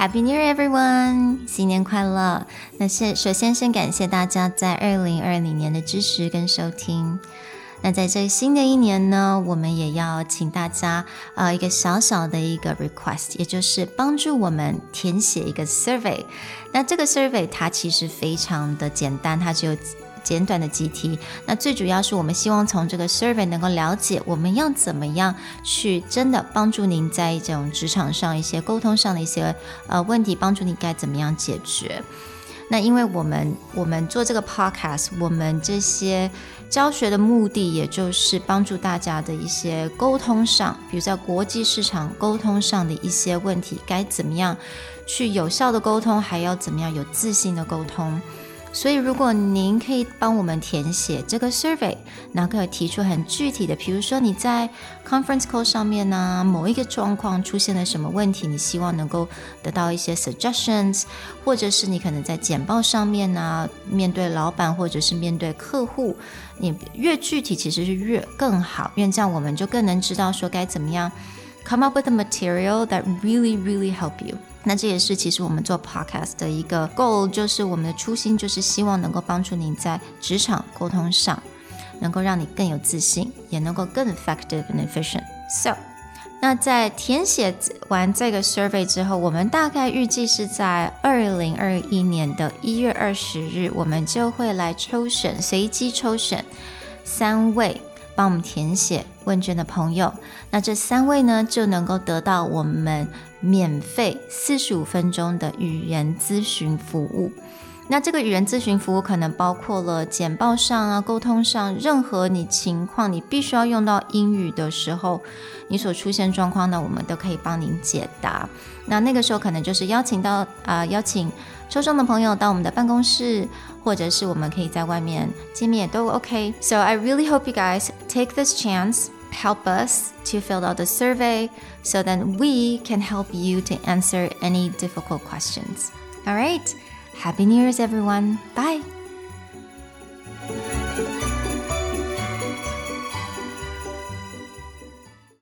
Happy New Year, everyone！新年快乐！那先首先先感谢大家在二零二零年的支持跟收听。那在这新的一年呢，我们也要请大家呃一个小小的一个 request，也就是帮助我们填写一个 survey。那这个 survey 它其实非常的简单，它只有简短的集题。那最主要是我们希望从这个 survey 能够了解我们要怎么样去真的帮助您在这种职场上一些沟通上的一些呃问题，帮助你该怎么样解决。那因为我们我们做这个 podcast，我们这些教学的目的，也就是帮助大家的一些沟通上，比如在国际市场沟通上的一些问题，该怎么样去有效的沟通，还要怎么样有自信的沟通。所以，如果您可以帮我们填写这个 survey，然后可以提出很具体的，比如说你在 conference call 上面呢、某一个状况出现了什么问题，你希望能够得到一些 suggestions，或者是你可能在简报上面呢、面对老板或者是面对客户，你越具体其实是越更好，因为这样我们就更能知道说该怎么样 come up with a material that really really help you。那这也是其实我们做 podcast 的一个 goal，就是我们的初心，就是希望能够帮助你在职场沟通上，能够让你更有自信，也能够更 effective and efficient。So，那在填写完这个 survey 之后，我们大概预计是在二零二一年的一月二十日，我们就会来抽选，随机抽选三位。帮我们填写问卷的朋友，那这三位呢，就能够得到我们免费四十五分钟的语言咨询服务。那这个语言咨询服务可能包括了简报上啊、沟通上，任何你情况你必须要用到英语的时候，你所出现状况呢，我们都可以帮您解答。那那个时候可能就是邀请到啊、呃，邀请。抽中的朋友到我们的办公室，或者是我们可以在外面见面都 OK。So I really hope you guys take this chance, help us to fill out the survey, so that we can help you to answer any difficult questions. All right, Happy New Year's, everyone. Bye.